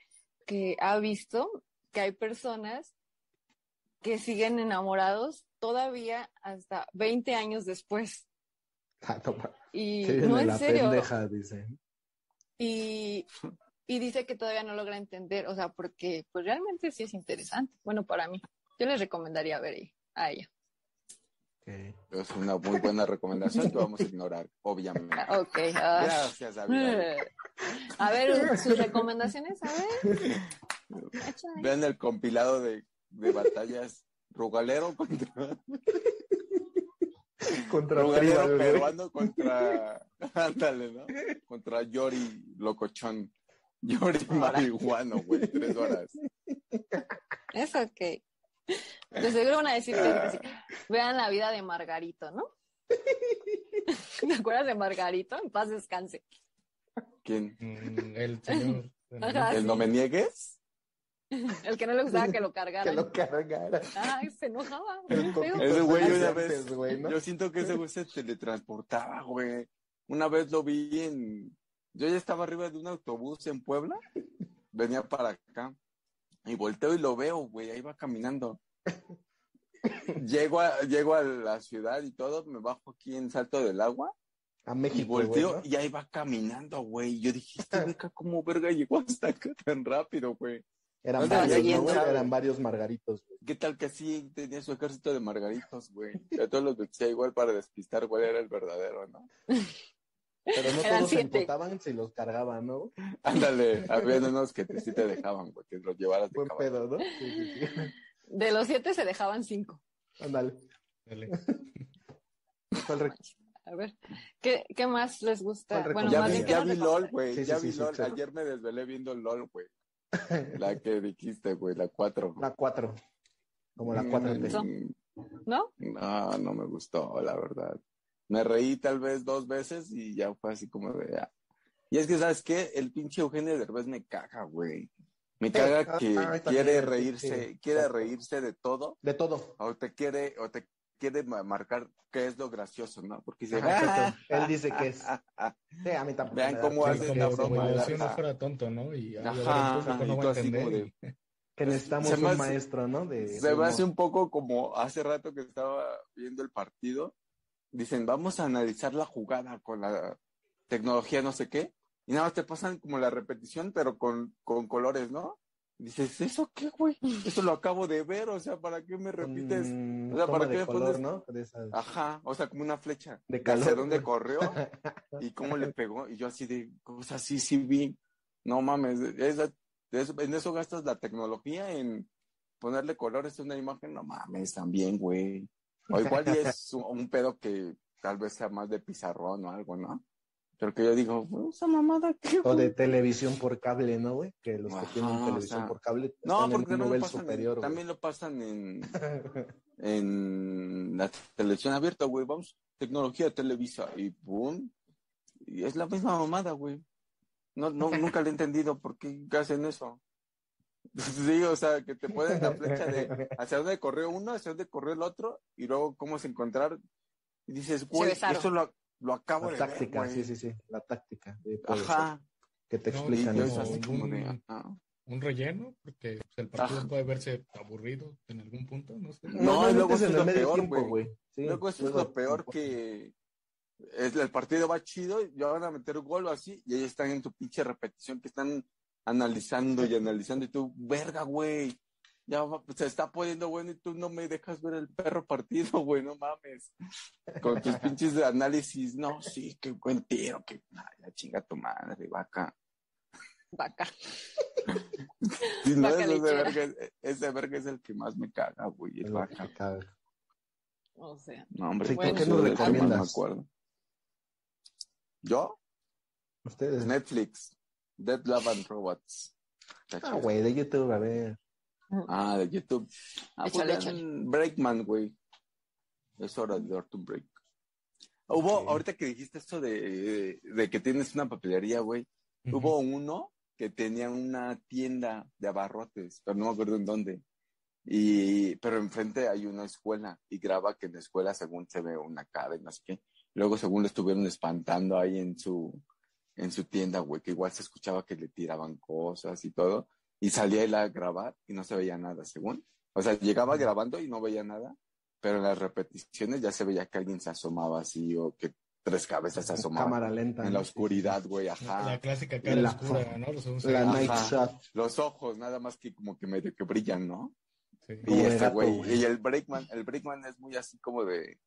que ha visto que hay personas que siguen enamorados todavía hasta 20 años después. Ah, no, Y no, en la serio. pendeja, dice. Y, y dice que todavía no logra entender, o sea, porque pues realmente sí es interesante. Bueno, para mí, yo les recomendaría ver ahí- a ella. Ok. Es una muy buena recomendación que vamos a ignorar, obviamente. Ok. Gracias, David. A ver, sus recomendaciones, a ver. Vean el compilado de, de batallas Rugalero contra Contra güey. peruano contra ándale, ¿no? Contra Yori Locochón. Yori marihuano, güey, tres horas. Eso ok. De seguro van a decir que sí. vean la vida de Margarito, ¿no? ¿Te acuerdas de Margarito? En paz descanse. ¿Quién? Mm, el señor. Ajá. ¿El no me niegues? El que no le gustaba que lo cargaran. Que lo cargara. Ay, se enojaba. Ese güey una vez, güey, ¿no? yo siento que ese güey se teletransportaba, güey. Una vez lo vi en, yo ya estaba arriba de un autobús en Puebla, venía para acá, y volteo y lo veo, güey, ahí va caminando. Llego a, llego a la ciudad y todo, me bajo aquí en Salto del Agua, A y México, güey, volteo ¿no? y ahí va caminando, güey. Y yo dije, este beca, ¿cómo verga llegó hasta acá tan rápido, güey? Eran ¿Dónde varios, Eran varios margaritos, güey. ¿Qué tal que sí tenía su ejército de margaritos, güey? A todos los decía igual para despistar cuál era el verdadero, ¿no? Pero no Eran todos se empotaban si los cargaban, ¿no? Ándale, había unos que te, sí te dejaban, güey, que los llevaras de Buen caballo. pedo, ¿no? Sí, sí, sí. De los siete se dejaban cinco. Ándale. Dale. ¿Cuál rec- A ver, ¿qué, qué más les gusta? ¿Cuál Bueno, Ya más vi. LOL, güey, ya sí, vi sí, LOL. Ayer me desvelé viendo LOL, güey. La que dijiste, güey, la 4. La 4. Como la 4 Mm, T. ¿No? No, no me gustó, la verdad. Me reí tal vez dos veces y ya fue así como de... ah. Y es que, ¿sabes qué? El pinche Eugenio Derbez me caga, güey. Me caga que ah, quiere reírse, quiere reírse de todo De todo. o te quiere, o te quiere ma- marcar qué es lo gracioso, ¿no? Porque dice, Ajá. "Ah, Él dice que es. ah, ah". Sí, a mí tampoco. Vean cómo hace Sí, la broma, si ajá. fuera tonto, ¿no? Y a Ajá, no y va a así como entender. de- Que necesitamos me un hace- maestro, ¿no? De, Se me hace un poco como hace rato que estaba viendo el partido. Dicen, vamos a analizar la jugada con la tecnología no sé qué. Y nada más te pasan como la repetición, pero con, con colores, ¿no? Dices, ¿eso qué, güey? Eso lo acabo de ver, o sea, ¿para qué me repites? Mm, o sea, toma ¿para qué me color, pones- ¿no? De esas- Ajá, o sea, como una flecha. De calor, hacia dónde corrió y cómo le pegó. Y yo así de, o sea, sí, sí vi. No mames, esa- eso- en eso gastas la tecnología en ponerle colores a una imagen. No mames, también, güey. O igual y es un, un pedo que tal vez sea más de pizarrón o algo, ¿no? Pero que yo digo, "Güey, esa mamada, ¿qué, O de güey?" televisión por cable, ¿no, güey? Que los que tienen o televisión sea, por cable No, están porque en un también lo nivel pasan, en- superior, también lo pasan en, en la televisión abierta, güey. Vamos, tecnología Televisa y boom. Y es la misma mamada, güey. No, no, nunca le he entendido por qué hacen eso. Sí, o sea, que te ponen la flecha de hacia dónde corrió uno, hacia dónde corrió el otro, y luego cómo se encontraron. Y dices, güey, eso lo, lo acabo La de táctica, ver, sí, sí, sí. La táctica. de Ajá. Que te No, Y explican no, eso. así como de, un-. Un relleno, porque pues, el partido Ajá. puede verse aburrido en algún punto, no sé. No, y luego es lo medio peor, güey. Sí, Luego eso es lo peor que es, el partido va chido, ya van a meter gol o así, y ellos están en tu pinche repetición que están analizando y analizando, y tú, verga, güey. Ya va- se está poniendo bueno y tú no me dejas ver el perro partido, güey, no mames. Con tus pinches de análisis, no, sí, qué buen tiro, que nah, ya chinga tu madre, vaca. Vaca. Sí, no, Vaca ese, verga, ese verga es el que más me caga, güey, el vaca. caga. O sea, No, hombre, Sí, pues, ¿qué nos recomiendas? me acuerdo. ¿Yo? Ustedes. Netflix, Dead Love and Robots. Ah, güey, de YouTube, a ver. Ah, de YouTube. Ah, pues Échale, Breakman, güey. Es hora de darte un break. Hubo, Ok. ahorita que dijiste esto de, de que tienes una papelería, güey. Ujú. Hubo uno que tenía una tienda de abarrotes, pero no me acuerdo en dónde. Y, pero enfrente hay una escuela y graba que en la escuela según se ve una no sé qué. Luego según lo estuvieron espantando ahí en su, en su tienda, güey, que igual se escuchaba que le tiraban cosas y todo. Y salía él a grabar y no se veía nada, según. O sea, llegaba grabando y no veía nada, pero en las repeticiones ya se veía que alguien se asomaba así o que tres cabezas se asomaban Cámara lenta. en la oscuridad, güey, La ajá. clásica cara La- oscura, ¿no? Los ojos La Ajá. night shot. Los ojos, nada más que como que medio que brillan, ¿no? Sí. Y Como este güey, y el Breakman, el Breakman es muy así como de,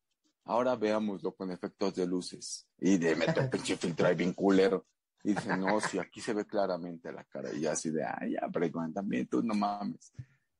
ahora veámoslo con efectos de luces. Y de meto un pinche filtro ahí bien culero. Y dice, no, si aquí se ve claramente la cara. Y así de, ay, ya, Breakman, también tú no mames.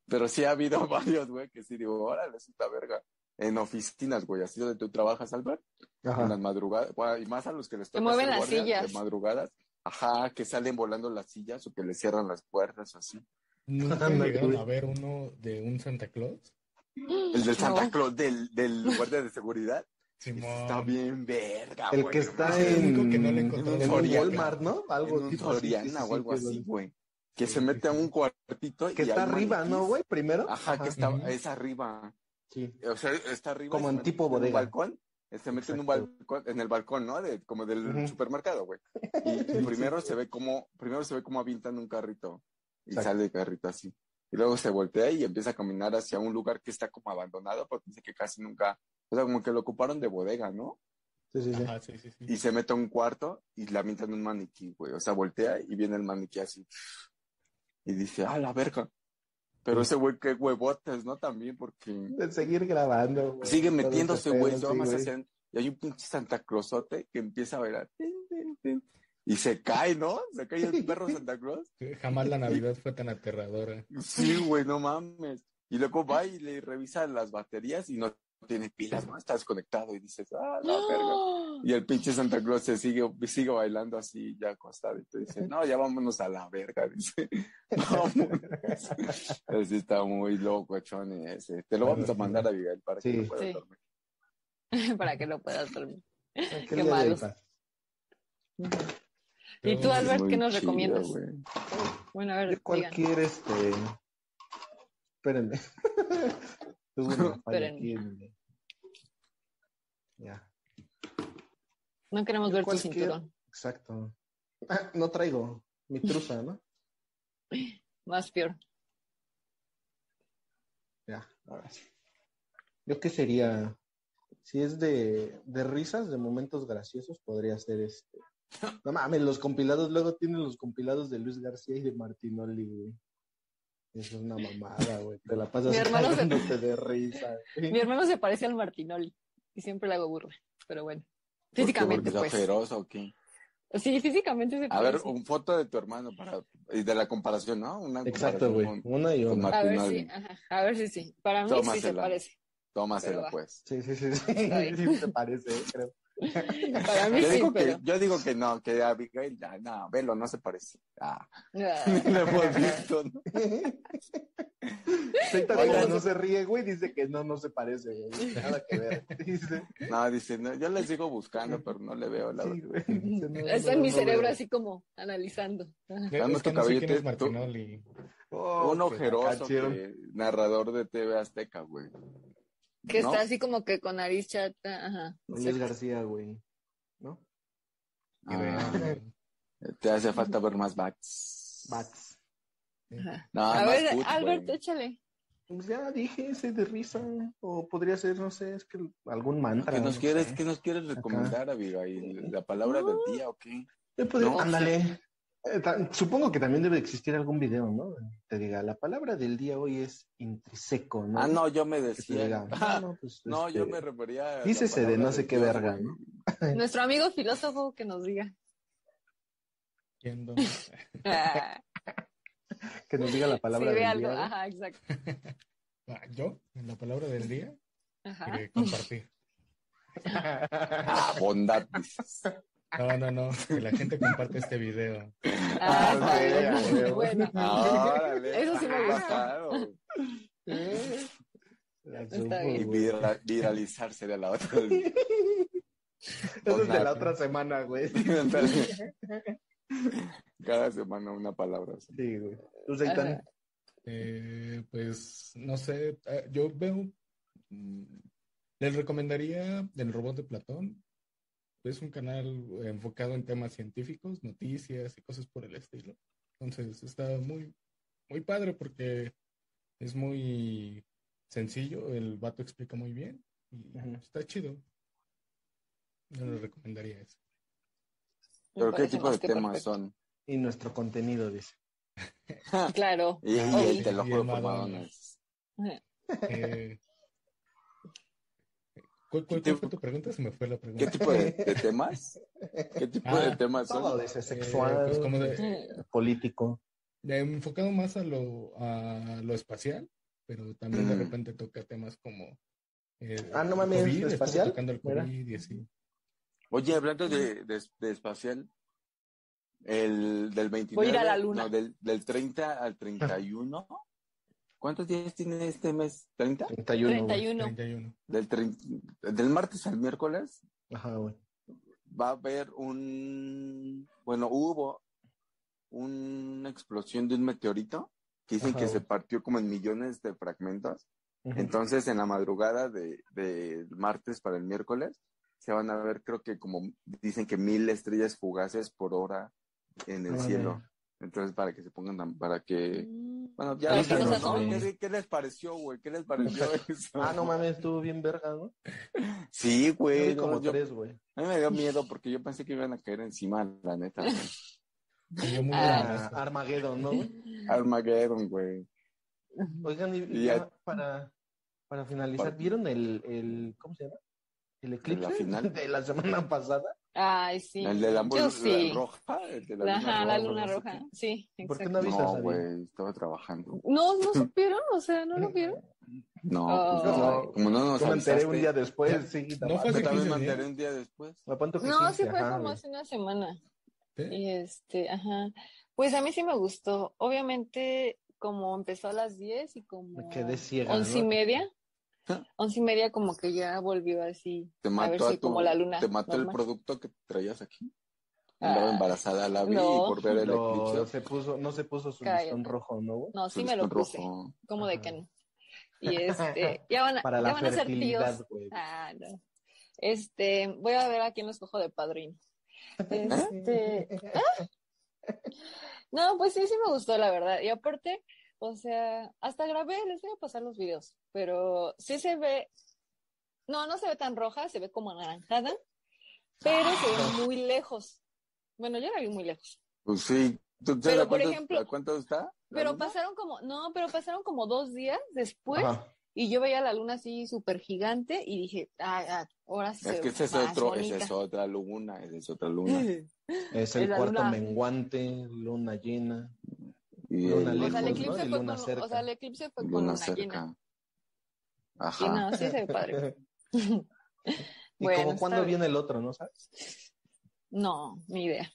Pero sí ha habido varios, güey, que sí digo, órale, es esta verga. En oficinas, güey, así donde tú trabajas, Albert, en las Ajá. madrugadas, bueno, y más a los que les toca mueven las guardia sillas. De madrugadas, ajá, que salen volando las sillas o que les cierran las puertas o así. ¿Nunca llegaron a ver uno de un Santa Claus? El del Santa No. Claus, del, del guardia de seguridad. Simón. Está bien verga, El güey. que está Es el en, único que no le encontró en un Soriana. Walmart, ¿no? Algo en un tipo Soriana o algo así, güey. Que Sí, se sí, mete a un cuartito y Que está arriba, maniquís. ¿no, güey? Primero. Ajá, que está, es arriba. Sí. O sea, está arriba. Como en tipo un bodega. balcón. eh, Se mete en un balcón, en el balcón, ¿no? De, como del supermercado, güey. Y, y primero se ve como, primero se ve como avientan un carrito. Y Exacto. sale el carrito así. Y luego se voltea y empieza a caminar hacia un lugar que está como abandonado, porque dice que casi nunca, o sea, como que lo ocuparon de bodega, ¿no? Sí, sí, sí. Ajá, sí, sí, sí. y se mete a un cuarto y la avientan un maniquí, güey. O sea, voltea y viene el maniquí así. Y dice, ah, la verga. Pero ese güey, qué huevotes, ¿no? También, porque De seguir grabando. güey. sigue metiéndose, güey. pedo, Se va sí, más güey. hacia- Y hay un pinche Santa Clausote que empieza a tin, tin. Y se cae, ¿no? Se cae el perro Santa Claus. Jamás la Navidad fue tan aterradora. Sí, güey, no mames. Y luego va y le revisa las baterías y no tiene pilas, ¿no? Está desconectado y dices, ah, la verga. Y el pinche Santa Claus se sigue, sigue bailando así, ya acostado. Y tú dices, no, ya vámonos a la verga, dice. Vámonos. Ese está muy loco, chone ese. Te lo vamos a mandar a Miguel para que lo puedas Sí. dormir. para que lo puedas dormir. Qué paz. ¿Y tú, Albert, qué nos chido, recomiendas? Bueno, a ver, digan. cualquier este. Espérenme. Tuve una falla Espérenme. aquí en- Ya, No queremos ver tu cinturón. exacto. Ah, no traigo mi truza, ¿no? Más peor. Ya, ahora sí. Yo qué sería, si es de, de risas, de momentos graciosos, podría ser este. No mames, los compilados, luego tienen los compilados de Luis García y de Martinoli, güey. Eso es una mamada, güey. Te la pasas se- de risa. güey. Mi hermano se parece al Martinoli y siempre le hago burla, pero bueno. ¿Por qué? Físicamente, ¿Porque pues. feroz o qué? Sí, físicamente se A ver, un foto de tu hermano para y de la comparación, ¿no? Una Exacto, güey. Una y una. A ver si, ajá, a ver si sí. Para mí sí se Tómasela. parece. Tómasela, pues. Sí, sí, sí. sí. Está Sí, te parece, eh, creo. Para mí Yo sí, digo, pero. que, yo digo que no, que Abigail, ya, no, velo, no se parece. Ah, Ah, lo hemos visto, ¿no? Como no se ríe, güey, dice que no, no se parece, güey. Nada que ver. Dice. No, dice, no, yo le sigo buscando, pero no le veo la Sí, güey. Dice, no, Está no, en mi cerebro así como analizando. Dame tu no sé quién caballete, es tú- Martinoli. Oh, un qué ojeroso que- narrador de TV Azteca, güey. Que ¿No? está así como que con nariz chata. Ajá. Luis García, güey. ¿No? Ah, te hace falta ver más bats. Bats. Ajá. No, A más ver, Albert, échale. Pues ya dije ese de risa. O podría ser, no sé, es que algún mantra. ¿Qué nos no quieres, sé. qué nos quieres recomendar, Abigail? ¿La palabra del día o qué? Podría- No, ándale. Eh, supongo que también debe existir algún video, ¿no? Te diga, la palabra del día hoy es intriseco, ¿no? Ah, no, yo me decía. diga, no, pues, no, yo este, me refería a. dícese de no sé qué Dios, verga. ¿no? Nuestro amigo filósofo que nos diga. Ah, Que nos diga la palabra sí, del algo. día. ¿no? Ajá, exacto. Ah, ¿Yo? En la palabra del día, Ajá. eh, compartir. Ah, bondad, dices. No, no, no, que la gente comparte este video. Ah, Ah. Bueno. Ah, órale. Eso sí me gusta. Pasado. Está Y bien. vira- viralizar sería la otra. Eso es de la otra semana, güey. Cada semana una palabra. así. Sí, güey. ¿Tú? Ajá. Eh, pues, no sé, eh, yo veo, mm, les recomendaría El Robot de Platón. Es un canal enfocado en temas científicos, noticias y cosas por el estilo. Entonces, está muy, muy padre porque es muy sencillo, el vato explica muy bien y está chido. Yo les recomendaría eso. ¿Pero qué tipo de temas perfecto. son? Y nuestro contenido, dice. Claro. Y, y el te lo y juro por Madonna. Madonna. Eh, ¿cuál, cuál- cuál fue tu pregunta? Se me fue la pregunta. ¿Qué tipo de, de temas? ¿Qué tipo Ah, de temas Todo, son? dice Eh, sexual, pues como de- político. Ya enfocado más a lo, a lo espacial, pero también de Mm. repente toca temas como. eh, Ah, no mames, COVID, ¿espacial? tocando el. COVID y así. Oye, hablando de, de, de espacial, el del 29, Voy a ir a la luna. no, del, del 30 al 31, ¿cuántos días tiene este mes? ¿30? 31. güey. 31. 31. Del, trein- del martes al miércoles Ajá, güey. va a haber un, bueno, hubo una explosión de un meteorito que dicen Ajá, que güey. se partió como en millones de fragmentos. Entonces, en la madrugada de, de martes para el miércoles, se van a ver, creo que como dicen que mil estrellas fugaces por hora en el cielo. Entonces, para que se pongan, tan- para que, Mm. bueno, ya no. ¿Qué, qué les pareció, güey? ¿Qué les pareció eso? Ah, no mames, estuvo bien verga, ¿no? Sí, güey. como yo- tres, güey. a mí me dio miedo porque yo pensé que iban a caer encima, la neta. güey. Me dio muy Ah. Armageddon, ¿no, güey? Armageddon, güey. Oigan, y, ya ya- para, para finalizar, Para- ¿vieron el, el, ¿cómo se llama? El eclipse ¿La final? de la semana pasada. Ay, sí. El de la, Yo la sí. roja, el de la, Ajá, la roja, luna no sé roja. Sí, ¿Por qué exacto. no avisas, No, güey, estaba trabajando. No, no supieron, o sea, no lo vieron. No, Oh. pues no. Como no nos Yo me enteré un día después, sí. No fue Yo también 15 me enteré un día después. No, 15, sí fue ajá, como hace una semana. ¿Sí? Y este, ajá. Pues a mí sí me gustó. Obviamente, como empezó a las 10 y como Me quedé ciega, once y media. Once y media como que ya volvió así. Te a ver mató a, si tu, como la luna. te mató el producto que traías aquí. Andaba Ah, embarazada la vi no. y por ver el No, eclipse. se puso, no se puso su Cállate. listón rojo, ¿no? No, sí me lo puse. rojo. ¿Cómo de que no? Y este, ya van a, Para ya la van a ser tíos. Ah, no. Este, voy a ver a quién los cojo de padrino. Este, ¿ah? No, pues sí, sí me gustó, la verdad. Y aparte, o sea, hasta grabé, les voy a pasar los videos, pero sí se ve, no, no se ve tan roja, se ve como anaranjada, pero se ve muy lejos. Bueno, yo la vi muy lejos. Pues sí. ¿Tú sabes Pero, a por cuánto- ejemplo- a cuánto está? la Pero luna? pasaron como, no, pero pasaron como dos días después Ajá. y yo veía la luna así súper gigante y dije, ah, ah, ahora sí. Es se que ve ese es más otro, bonita. esa es otra luna, esa es otra luna. Es el Es cuarto luna. menguante, luna llena. Y Luna el- O sea, el eclipse fue luna con, cerca. o sea, el eclipse fue con luna cerca. llena. Y Ajá. no, sí se ve padre. ¿Y Bueno, como cuándo viene el otro, no sabes? No, ni idea.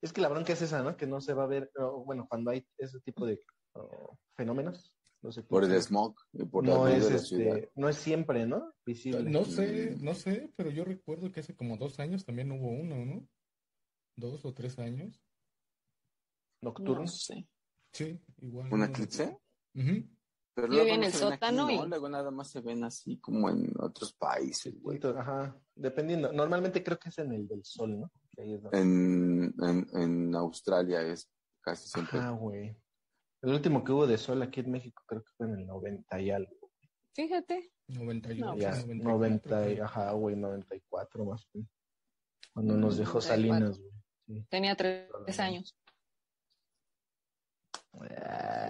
Es que la bronca es esa, ¿no? Que no se va a ver, bueno, cuando hay ese tipo de o, fenómenos, no sé. Por el smog y por la no es, de la este, no es siempre, ¿no? Visible. No sé, no sé, pero yo recuerdo que hace como dos años también hubo uno, ¿no? Dos o tres años. Nocturno. No sé. Sí, igual. ¿Un no eclipse? Ujú. Pero luego en no el se ven aquí, sótano ¿no? y- Luego nada más se ven así como en otros países, güey. Entonces, Ajá, dependiendo. Normalmente creo que es en el del sol, ¿no? Es En, en, en Australia es casi siempre. Ajá, güey. El último que hubo de sol aquí en México creo que fue en el 90 y algo. Fíjate. 98, No, Ya, 94, 90 y, creo. ajá, güey, 94 más o menos. Cuando nos dejó 94. Salinas, güey. Tenía tres años.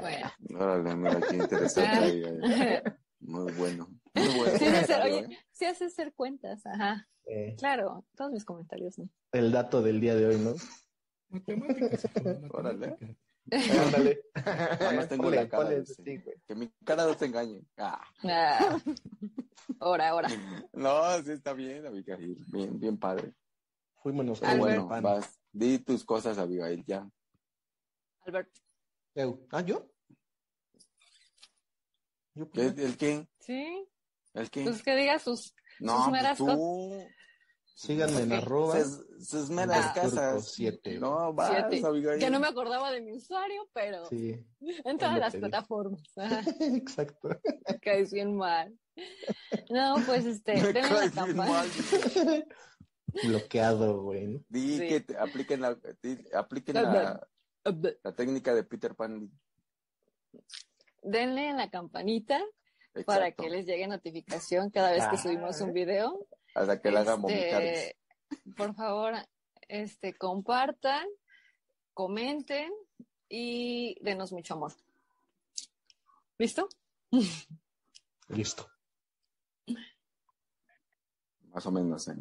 Bueno. Órale, mira, qué interesante. Abigail. Muy bueno. Muy bueno. Sí, hace ser, comentario, oye, ¿eh? sí hace hacer cuentas, ajá. Eh, Claro, todos mis comentarios, ¿no? el dato del día de hoy, ¿no? Matemáticas, Órale. Ándale. Nada más tengo la cara. dice. sí, güey. Que mi cara no te engañe. Ah. Ah. Ahora, ahora. No, sí está bien, Abigail. Bien, bien padre. Albert. el bueno, vas. Di tus cosas, Abigail, ya. Albert. Eu. ¿Ah, yo? ¿Yo ¿Qué, primero? ¿El qué? Sí, ¿El qué? pues que diga sus. no, sus pues meras tú. Síganme en arroba. Sus, sus meras Ah. casas. Siete. No, vas, Siete. Ya no me acordaba de mi usuario, pero Sí, en todas las plataformas. Exacto. me caes bien mal. No, pues este, Me la caes bien campana. mal. Bloqueado, güey. Di Sí. que te apliquen, la, di- apliquen la, la técnica de Peter Pan. la campanita Exacto. para que les llegue notificación cada vez que Ah. subimos un video. Hasta que la hagan vomitar. Este, por favor, este, compartan, comenten y denos mucho amor. ¿Listo? Listo. Más o menos, ¿eh?